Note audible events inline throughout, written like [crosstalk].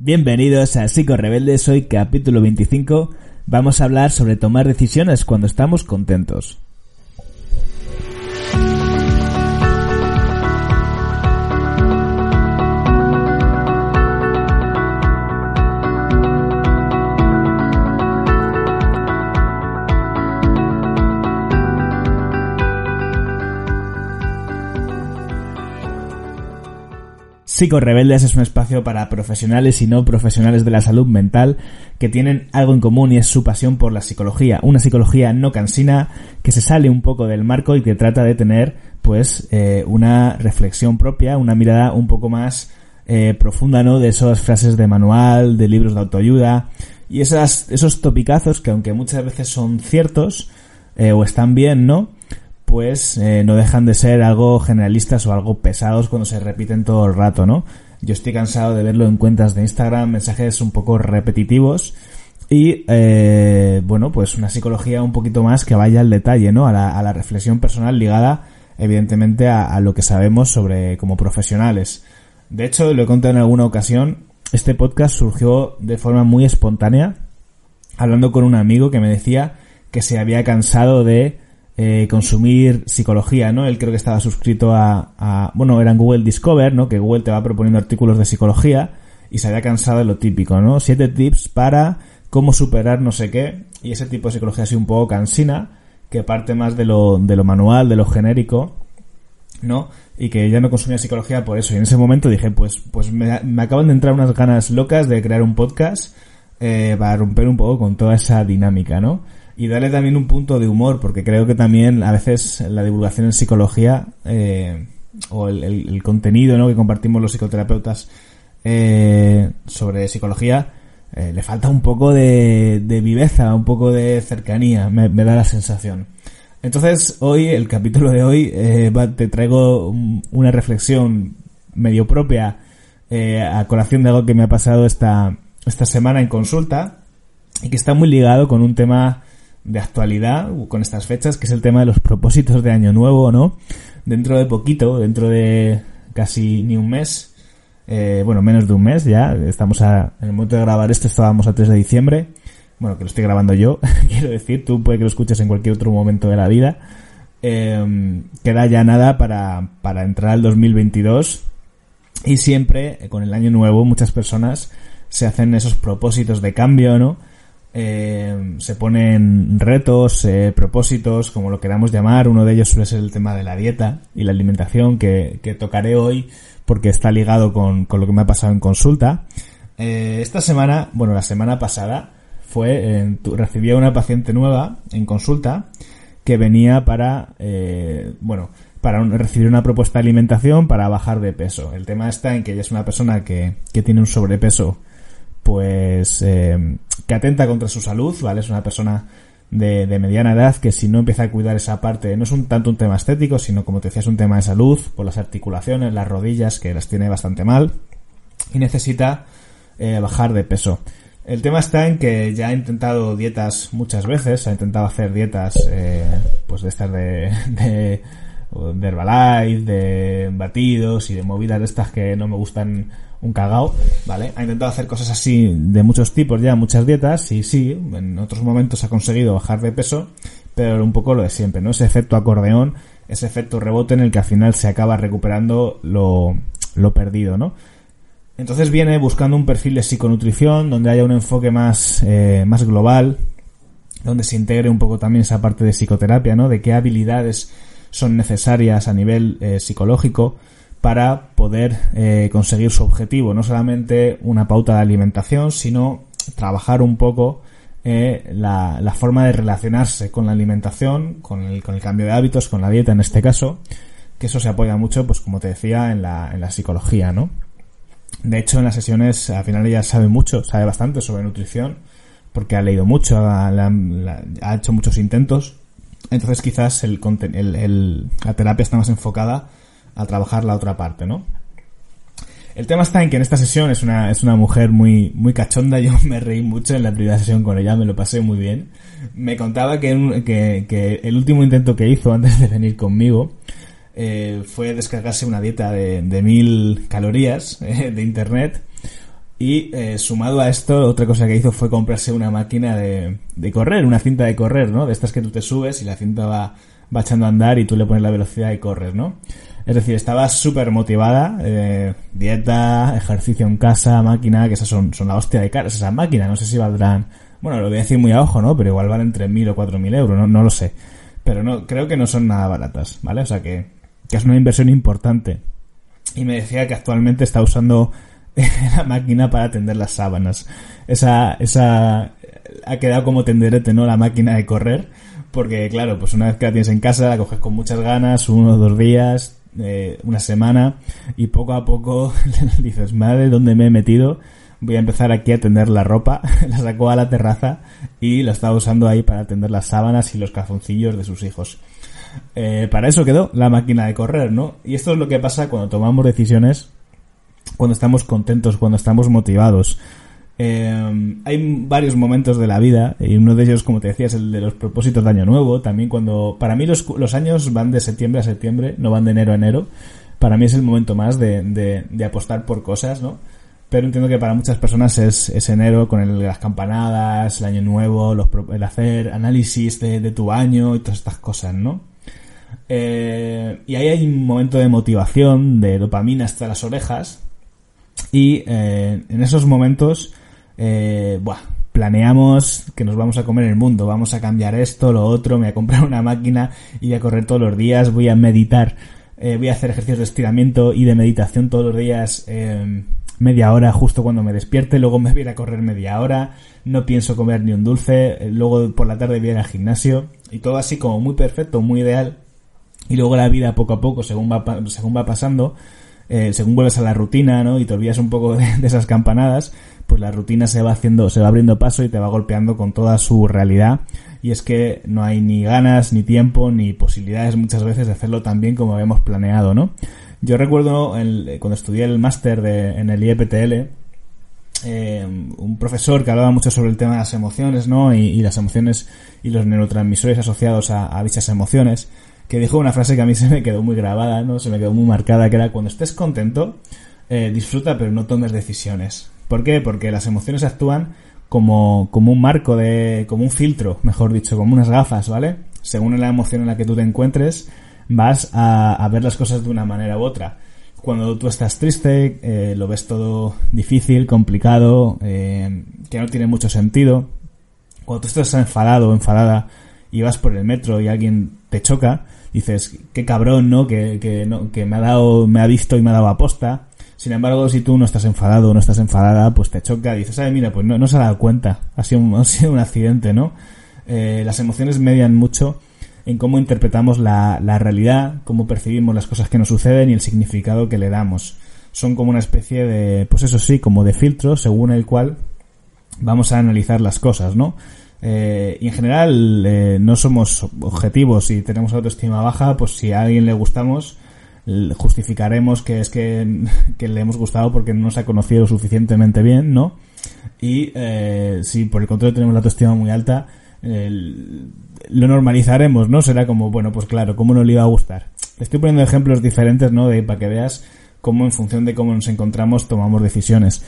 Bienvenidos a Psico Rebeldes, hoy capítulo 25. Vamos a hablar sobre tomar decisiones cuando estamos contentos. Rebeldes es un espacio para profesionales y no profesionales de la salud mental que tienen algo en común y es su pasión por la psicología. Una psicología no cansina que se sale un poco del marco y que trata de tener pues eh, una reflexión propia, una mirada un poco más eh, profunda, ¿no? De esas frases de manual, de libros de autoayuda y esas, esos topicazos que aunque muchas veces son ciertos eh, o están bien, ¿no? Pues no dejan de ser algo generalistas o algo pesados cuando se repiten todo el rato, ¿no? Yo estoy cansado de verlo en cuentas de Instagram, mensajes un poco repetitivos y, eh, bueno, pues una psicología un poquito más que vaya al detalle, ¿no? A la, reflexión personal ligada, evidentemente, a, a, lo que sabemos sobre como profesionales. De hecho, lo he contado en alguna ocasión, este podcast surgió de forma muy espontánea, hablando con un amigo que me decía que se había cansado de eh, consumir psicología, ¿no? Él creo que estaba suscrito a, bueno, era en Google Discover, ¿no? Que Google te va proponiendo artículos de psicología y se había cansado de lo típico, ¿no? Siete tips para cómo superar no sé qué y ese tipo de psicología así un poco cansina que parte más de lo, de lo manual, de lo genérico, ¿no? Y que ya no consumía psicología por eso. Y en ese momento dije, pues, pues me, me acaban de entrar unas ganas locas de crear un podcast eh, para romper un poco con toda esa dinámica, ¿no? Y darle también un punto de humor, porque creo que también a veces la divulgación en psicología eh, o el, contenido que compartimos los psicoterapeutas eh, sobre psicología eh, le falta un poco de, viveza, un poco de cercanía, me, da la sensación. Entonces hoy, el capítulo de hoy, te traigo una reflexión medio propia a colación de algo que me ha pasado esta, esta semana en consulta y que está muy ligado con un tema de actualidad con estas fechas, que es el tema de los propósitos de Año Nuevo, ¿no? Dentro de poquito, dentro de casi ni un mes, eh, bueno, menos de un mes ya, estamos a, en el momento de grabar esto estábamos a 3 de diciembre, bueno, que lo estoy grabando yo, [laughs] quiero decir, tú puede que lo escuches en cualquier otro momento de la vida, eh, queda ya nada para, para entrar al 2022 y siempre, con el año nuevo, muchas personas se hacen esos propósitos de cambio, ¿no? Eh, se ponen retos, eh, propósitos, como lo queramos llamar. Uno de ellos suele ser el tema de la dieta y la alimentación que, tocaré hoy porque está ligado con, lo que me ha pasado en consulta. Eh, esta semana, bueno, la semana pasada fue, recibí a una paciente nueva en consulta que venía para, bueno, para recibir una propuesta de alimentación para bajar de peso. El tema está en que ella es una persona que, que tiene un sobrepeso pues eh, que atenta contra su salud, ¿vale? Es una persona de, mediana edad que si no empieza a cuidar esa parte, no es un tanto un tema estético, sino como te decía, es un tema de salud, por las articulaciones, las rodillas, que las tiene bastante mal, y necesita eh, bajar de peso. El tema está en que ya ha intentado dietas muchas veces, ha intentado hacer dietas, eh, pues de estas de, [laughs] de, de Herbalife, de batidos y de movidas de estas que no me gustan un cagao, ¿vale? Ha intentado hacer cosas así de muchos tipos ya, muchas dietas, y sí, en otros momentos ha conseguido bajar de peso, pero un poco lo de siempre, ¿no? Ese efecto acordeón, ese efecto rebote en el que al final se acaba recuperando lo, lo perdido, ¿no? Entonces viene buscando un perfil de psiconutrición donde haya un enfoque más, eh, más global, donde se integre un poco también esa parte de psicoterapia, ¿no? De qué habilidades son necesarias a nivel eh, psicológico, para poder eh, conseguir su objetivo. No solamente una pauta de alimentación, sino trabajar un poco eh, la, la, forma de relacionarse con la alimentación, con el, con el cambio de hábitos, con la dieta en este caso, que eso se apoya mucho, pues como te decía, en la, en la psicología, ¿no? De hecho, en las sesiones, al final ella sabe mucho, sabe bastante sobre nutrición, porque ha leído mucho, ha, hecho muchos intentos. Entonces quizás el, el, el, la terapia está más enfocada a trabajar la otra parte, ¿no? El tema está en que en esta sesión es una, es una mujer muy, muy cachonda, [laughs] yo me reí mucho en la primera sesión con ella, me lo pasé muy bien. Me contaba que, que, el último intento que hizo antes de venir conmigo eh, fue descargarse una dieta de, mil calorías [laughs] eh, de internet Y eh, sumado a esto, otra cosa que hizo fue comprarse una máquina de, de correr, una cinta de correr, ¿no? De estas que tú te subes y la cinta va, va echando a andar y tú le pones la velocidad y corres, ¿no? Es decir, estaba súper motivada, eh, dieta, ejercicio en casa, máquina, que esas son, son la hostia de caras, esas máquinas, no sé si valdrán, bueno, lo voy a decir muy a ojo, ¿no? Pero igual valen 3.000 o 4.000 euros, no, no lo sé. Pero no, creo que no son nada baratas, ¿vale? O sea que, que es una inversión importante. Y me decía que actualmente está usando [laughs] la máquina para tender las sábanas. Esa, esa, ha quedado como tenderete, ¿no? La máquina de correr. Porque, claro, pues una vez que la tienes en casa, la coges con muchas ganas, uno dos días, eh, una semana, y poco a poco [laughs] dices, madre, ¿dónde me he metido? Voy a empezar aquí a tender la ropa. [laughs] la sacó a la terraza y la estaba usando ahí para tender las sábanas y los calzoncillos de sus hijos. Eh, para eso quedó la máquina de correr, ¿no? Y esto es lo que pasa cuando tomamos decisiones cuando estamos contentos, cuando estamos motivados. Eh, hay varios momentos de la vida, y uno de ellos, como te decía, es el de los propósitos de Año Nuevo. También cuando, para mí los, los años van de septiembre a septiembre, no van de enero a enero. Para mí es el momento más de, de, de apostar por cosas, ¿no? Pero entiendo que para muchas personas es, es enero con el, las campanadas, el año nuevo, los, el hacer análisis de, de, tu año y todas estas cosas, ¿no? Eh, y ahí hay un momento de motivación, de dopamina hasta las orejas, y eh, en esos momentos, eh, buah, planeamos que nos vamos a comer el mundo, vamos a cambiar esto, lo otro, me voy a comprar una máquina y a correr todos los días, voy a meditar, eh, voy a hacer ejercicios de estiramiento y de meditación todos los días, eh, media hora justo cuando me despierte, luego me voy a ir a correr media hora, no pienso comer ni un dulce, eh, luego por la tarde voy a ir al gimnasio y todo así como muy perfecto, muy ideal. Y luego la vida poco a poco, según va, según va pasando, eh, según vuelves a la rutina, ¿no? Y te olvidas un poco de, esas campanadas, pues la rutina se va haciendo, se va abriendo paso y te va golpeando con toda su realidad. Y es que no hay ni ganas, ni tiempo, ni posibilidades muchas veces de hacerlo tan bien como habíamos planeado, ¿no? Yo recuerdo cuando estudié el máster en el IEPTL, eh, un profesor que hablaba mucho sobre el tema de las emociones, ¿no? Y, las emociones y los neurotransmisores asociados a, a dichas emociones que dijo una frase que a mí [laughs] se me quedó muy grabada, ¿no? Se me quedó muy marcada, que era cuando estés contento, eh, disfruta pero no tomes decisiones. ¿Por qué? Porque las emociones actúan como, como un marco de, como un filtro, mejor dicho, como unas gafas, ¿vale? Según la emoción en la que tú te encuentres, vas a, a ver las cosas de una manera u otra. Cuando tú estás triste, eh, lo ves todo difícil, complicado, eh, que no tiene mucho sentido. Cuando tú estás enfadado o enfadada y vas por el metro y alguien te choca, dices, qué cabrón, ¿no? Que, que, no, que me ha dado, me ha visto y me ha dado aposta. Sin embargo, si tú no estás enfadado o no estás enfadada, pues te choca y dices, ay, mira, pues no, se ha dado cuenta. Ha sido un, [laughs] ha sido un accidente, ¿no? Eh, las emociones median mucho en cómo interpretamos la, la realidad, cómo percibimos las cosas que nos suceden y el significado que le damos. Son como una especie de, pues eso sí, como de filtro según el cual vamos a analizar las cosas, ¿no? Eh, y en general eh, no somos objetivos y tenemos autoestima baja, pues si a alguien le gustamos, justificaremos que es que, [laughs] que le hemos gustado porque no nos ha conocido suficientemente bien, ¿no? Y eh, si por el contrario tenemos la autoestima muy alta, lo normalizaremos, ¿no? Será como, bueno, pues claro, ¿cómo no le iba a gustar? Estoy poniendo ejemplos diferentes, ¿no? De, para que veas cómo en función de cómo nos encontramos tomamos decisiones.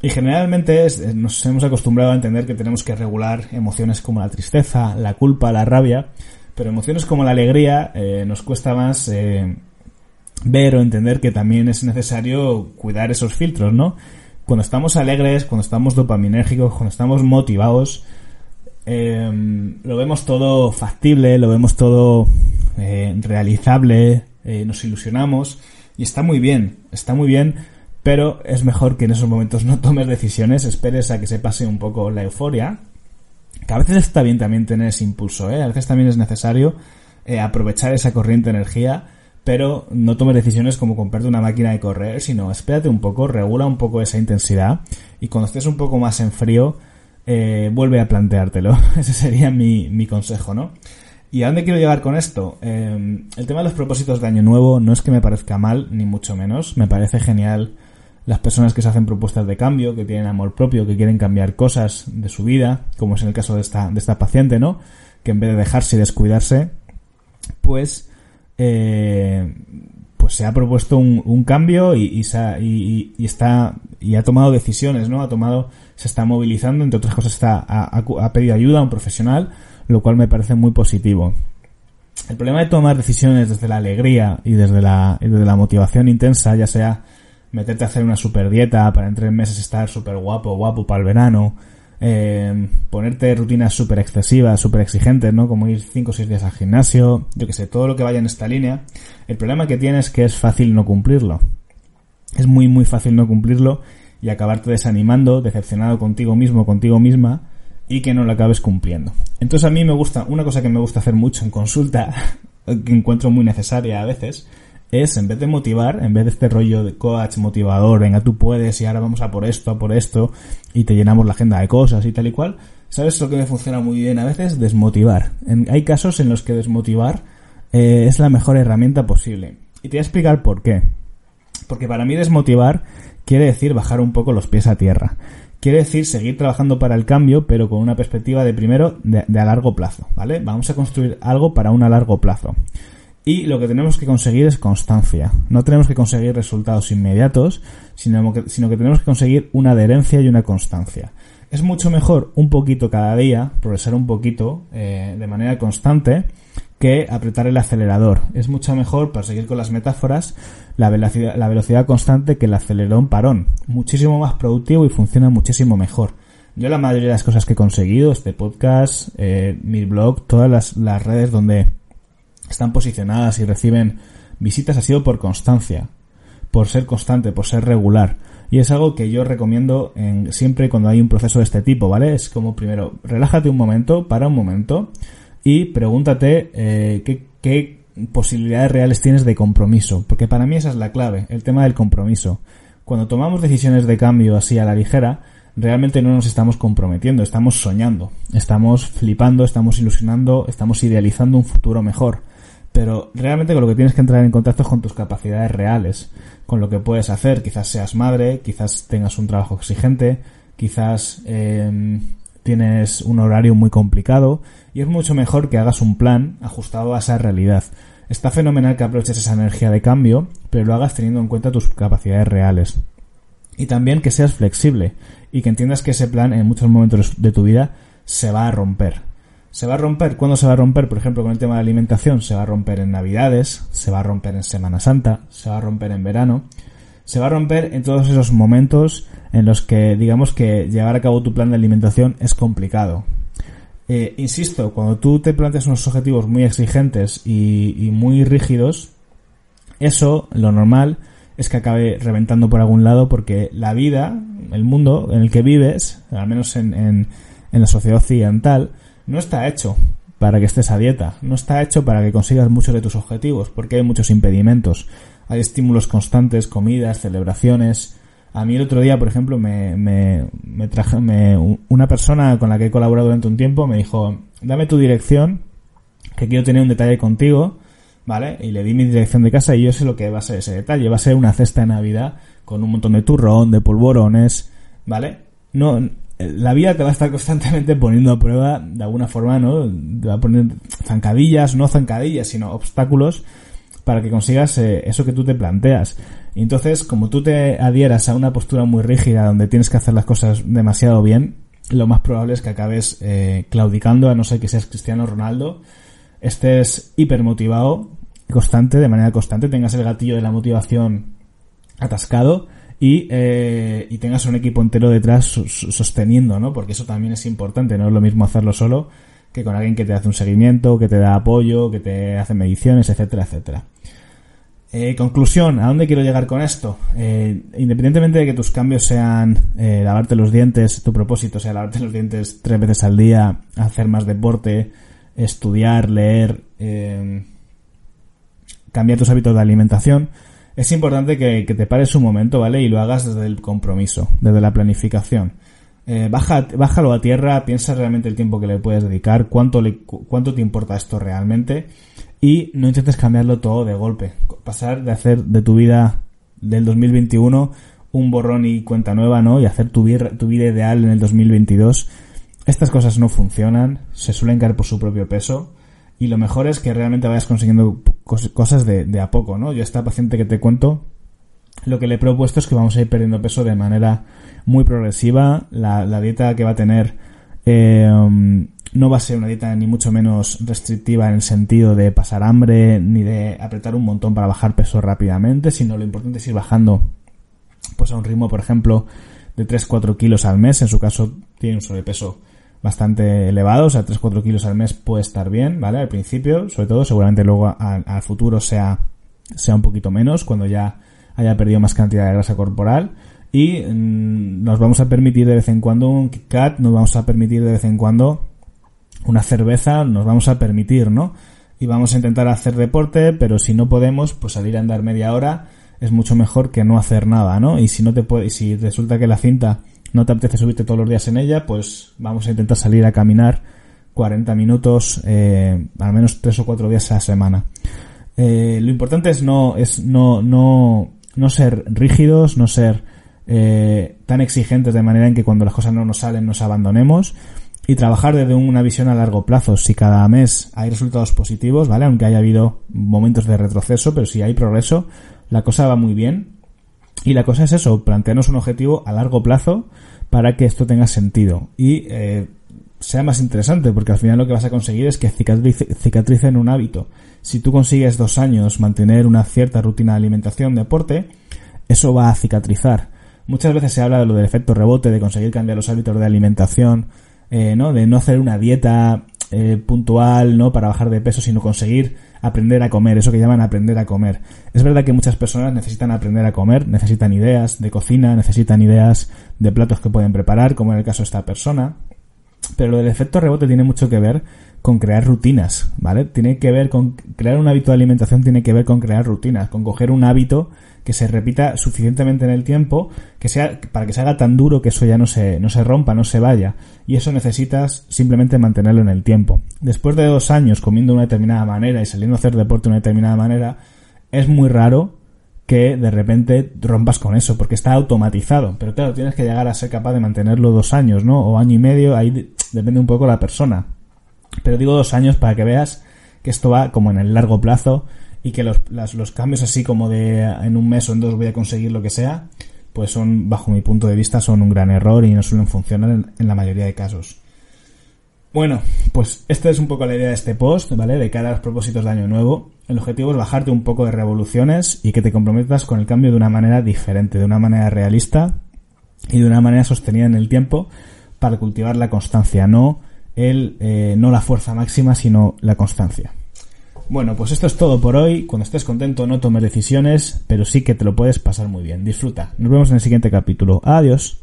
Y generalmente es, eh, nos hemos acostumbrado a entender que tenemos que regular emociones como la tristeza, la culpa, la rabia, pero emociones como la alegría eh, nos cuesta más eh, ver o entender que también es necesario cuidar esos filtros, ¿no? Cuando estamos alegres, cuando estamos dopaminérgicos, cuando estamos motivados, eh, lo vemos todo factible, lo vemos todo eh, realizable, eh, nos ilusionamos y está muy bien, está muy bien pero es mejor que en esos momentos no tomes decisiones, esperes a que se pase un poco la euforia, que a veces está bien también tener ese impulso, ¿eh? a veces también es necesario eh, aprovechar esa corriente de energía, pero no tomes decisiones como comprarte una máquina de correr, sino espérate un poco, regula un poco esa intensidad y cuando estés un poco más en frío, eh, vuelve a planteártelo. [laughs] Ese sería mi, mi consejo, ¿no? ¿Y a dónde quiero llegar con esto? Eh, el tema de los propósitos de Año Nuevo no es que me parezca mal, ni mucho menos. Me parece genial las personas que se hacen propuestas de cambio, que tienen amor propio, que quieren cambiar cosas de su vida, como es en el caso de esta, de esta paciente, ¿no? Que en vez de dejarse y descuidarse, pues, eh, pues se ha propuesto un, cambio y, y, está y ha tomado decisiones, ¿no? Ha tomado, se está movilizando, entre otras cosas está, ha, pedido ayuda a un profesional, lo cual me parece muy positivo. El problema de tomar decisiones desde la alegría y desde la, desde la motivación intensa, ya sea meterte a hacer una super dieta para en tres meses estar súper guapo, guapo para el verano, eh, ponerte rutinas súper excesivas, súper exigentes, ¿no? Como ir 5 o 6 días al gimnasio, yo que sé, todo lo que vaya en esta línea. El problema que tienes es que es fácil no cumplirlo. Es muy, muy fácil no cumplirlo y acabarte desanimando, decepcionado contigo mismo, contigo misma, y que no lo acabes cumpliendo. Entonces a mí me gusta, una cosa que me gusta hacer mucho en consulta, [laughs] que encuentro muy necesaria a veces, es en vez de motivar, en vez de este rollo de coach motivador, venga tú puedes y ahora vamos a por esto, a por esto y te llenamos la agenda de cosas y tal y cual, ¿sabes lo que me funciona muy bien a veces? Desmotivar. hay casos en los que desmotivar eh, es la mejor herramienta posible. Y te voy a explicar por qué. Porque para mí desmotivar quiere decir bajar un poco los pies a tierra. Quiere decir seguir trabajando para el cambio, pero con una perspectiva de primero de, de a largo plazo, ¿vale? Vamos a construir algo para un a largo plazo. Y lo que tenemos que conseguir es constancia. No tenemos que conseguir resultados inmediatos, sino que, sino que tenemos que conseguir una adherencia y una constancia. Es mucho mejor un poquito cada día, progresar un poquito eh, de manera constante, que apretar el acelerador. Es mucho mejor, para seguir con las metáforas, la velocidad, la velocidad constante que el acelerón parón. Muchísimo más productivo y funciona muchísimo mejor. Yo la mayoría de las cosas que he conseguido, este podcast, eh, mi blog, todas las, las redes donde están posicionadas y reciben visitas ha sido por constancia, por ser constante, por ser regular. Y es algo que yo recomiendo en, siempre cuando hay un proceso de este tipo, ¿vale? Es como primero, relájate un momento, para un momento y pregúntate eh, qué, qué posibilidades reales tienes de compromiso. Porque para mí esa es la clave, el tema del compromiso. Cuando tomamos decisiones de cambio así a la ligera, realmente no nos estamos comprometiendo, estamos soñando, estamos flipando, estamos ilusionando, estamos idealizando un futuro mejor pero realmente con lo que tienes que entrar en contacto es con tus capacidades reales, con lo que puedes hacer. Quizás seas madre, quizás tengas un trabajo exigente, quizás em, tienes un horario muy complicado y es mucho mejor que hagas un plan ajustado a esa realidad. Está fenomenal que aproveches esa energía de cambio, pero lo hagas teniendo en cuenta tus capacidades reales. Y también que seas flexible y que entiendas que ese plan en muchos momentos de tu vida se va a romper ¿Se va a romper? ¿Cuándo se va a romper? Por ejemplo, con el tema de alimentación, se va a romper en Navidades, se va a romper en Semana Santa, se va a romper en verano, se va a romper en todos esos momentos en los que digamos que llevar a cabo tu plan de alimentación es complicado. Eh, insisto, cuando tú te planteas unos objetivos muy exigentes y, muy rígidos, eso, lo normal, es que acabe reventando por algún lado porque la vida, el mundo en el que vives, al menos en, en, en la sociedad occidental, no está hecho para que estés a dieta, no está hecho para que consigas muchos de tus objetivos, porque hay muchos impedimentos. Hay estímulos constantes, comidas, celebraciones. A mí el otro día, por ejemplo, me, me, me traje, me, una persona con la que he colaborado durante un tiempo me dijo, dame tu dirección, que quiero tener un detalle contigo, ¿vale? Y le di mi dirección de casa y yo sé lo que va a ser ese detalle. Va a ser una cesta de Navidad con un montón de turrón, de polvorones, ¿vale? No, la vida te va a estar constantemente poniendo a prueba de alguna forma, ¿no? Te va a poner zancadillas, no zancadillas, sino obstáculos para que consigas eh, eso que tú te planteas. Y entonces, como tú te adhieras a una postura muy rígida donde tienes que hacer las cosas demasiado bien, lo más probable es que acabes eh, claudicando, a no ser que seas Cristiano Ronaldo, estés hipermotivado, constante, de manera constante, tengas el gatillo de la motivación atascado y, eh, y tengas un equipo entero detrás sosteniendo, ¿no? Porque eso también es importante, no es lo mismo hacerlo solo que con alguien que te hace un seguimiento, que te da apoyo, que te hace mediciones, etcétera, etcétera. Eh, conclusión, ¿a dónde quiero llegar con esto? Eh, independientemente de que tus cambios sean lavarte los dientes, tu propósito sea lavarte los dientes tres veces al día, hacer más deporte, estudiar, leer, cambiar tus hábitos de alimentación, es importante que, te pares un momento, ¿vale? Y lo hagas desde el compromiso, desde la planificación. Eh, baja, bájalo a tierra, piensa realmente el tiempo que le puedes dedicar, cuánto, le, cuánto te importa esto realmente y no intentes cambiarlo todo de golpe. Pasar de hacer de tu vida del 2021 un borrón y cuenta nueva, ¿no? Y hacer tu, tu vida ideal en el 2022. Estas cosas no funcionan, se suelen caer por su propio peso y lo mejor es que realmente vayas consiguiendo cosas de, a poco, ¿no? Yo a esta paciente que te cuento, lo que le he propuesto es que vamos a ir perdiendo peso de manera muy progresiva. La, la dieta que va a tener eh, no va a ser una dieta ni mucho menos restrictiva en el sentido de pasar hambre ni de apretar un montón para bajar peso rápidamente, sino lo importante es ir bajando pues a un ritmo, por ejemplo, de 3-4 kilos al mes. En su caso tiene un sobrepeso bastante elevado, o sea, 3-4 kilos al mes puede estar bien, ¿vale? Al principio, sobre todo, seguramente luego al, futuro sea, sea un poquito menos, cuando ya haya perdido más cantidad de grasa corporal. Y mm, nos vamos a permitir de vez en cuando un Kit nos vamos a permitir de vez en cuando una cerveza, nos vamos a permitir, ¿no? Y vamos a intentar hacer deporte, pero si no podemos, pues salir a andar media hora es mucho mejor que no hacer nada, ¿no? Y si no te puede, si resulta que la cinta no te apetece subirte todos los días en ella, pues vamos a intentar salir a caminar 40 minutos, eh, al menos 3 o 4 días a la semana. Eh, lo importante es no, es no, no, no ser rígidos, no ser eh, tan exigentes de manera en que cuando las cosas no nos salen nos abandonemos y trabajar desde una visión a largo plazo. Si cada mes hay resultados positivos, ¿vale? Aunque haya habido momentos de retroceso, pero si hay progreso, la cosa va muy bien. Y la cosa es eso, plantearnos un objetivo a largo plazo para que esto tenga sentido y eh, sea más interesante, porque al final lo que vas a conseguir es que cicatrice, cicatrice en un hábito. Si tú consigues dos años mantener una cierta rutina de alimentación, deporte, eso va a cicatrizar. Muchas veces se habla de lo del efecto rebote, de conseguir cambiar los hábitos de alimentación, eh, ¿no? De no hacer una dieta eh, puntual, ¿no? Para bajar de peso, sino conseguir aprender a comer, eso que llaman aprender a comer. Es verdad que muchas personas necesitan aprender a comer, necesitan ideas de cocina, necesitan ideas de platos que pueden preparar, como en el caso de esta persona. Pero lo del efecto rebote tiene mucho que ver con crear rutinas, ¿vale? Tiene que ver con crear un hábito de alimentación, tiene que ver con crear rutinas, con coger un hábito que se repita suficientemente en el tiempo, que sea, para que se haga tan duro que eso ya no se, no se rompa, no se vaya. Y eso necesitas simplemente mantenerlo en el tiempo. Después de dos años comiendo de una determinada manera y saliendo a hacer deporte de una determinada manera, es muy raro que de repente rompas con eso, porque está automatizado. Pero claro, tienes que llegar a ser capaz de mantenerlo dos años, ¿no? O año y medio, ahí depende un poco la persona. Pero digo dos años para que veas que esto va como en el largo plazo y que los, los cambios así como de en un mes o en dos voy a conseguir lo que sea, pues son, bajo mi punto de vista, son un gran error y no suelen funcionar en, la mayoría de casos. Bueno, pues esta es un poco la idea de este post, ¿vale? De cara a los propósitos de año nuevo. El objetivo es bajarte un poco de revoluciones y que te comprometas con el cambio de una manera diferente, de una manera realista y de una manera sostenida en el tiempo para cultivar la constancia, no el, eh, no la fuerza máxima, sino la constancia. Bueno, pues esto es todo por hoy. Cuando estés contento no tomes decisiones, pero sí que te lo puedes pasar muy bien. Disfruta. Nos vemos en el siguiente capítulo. Adiós.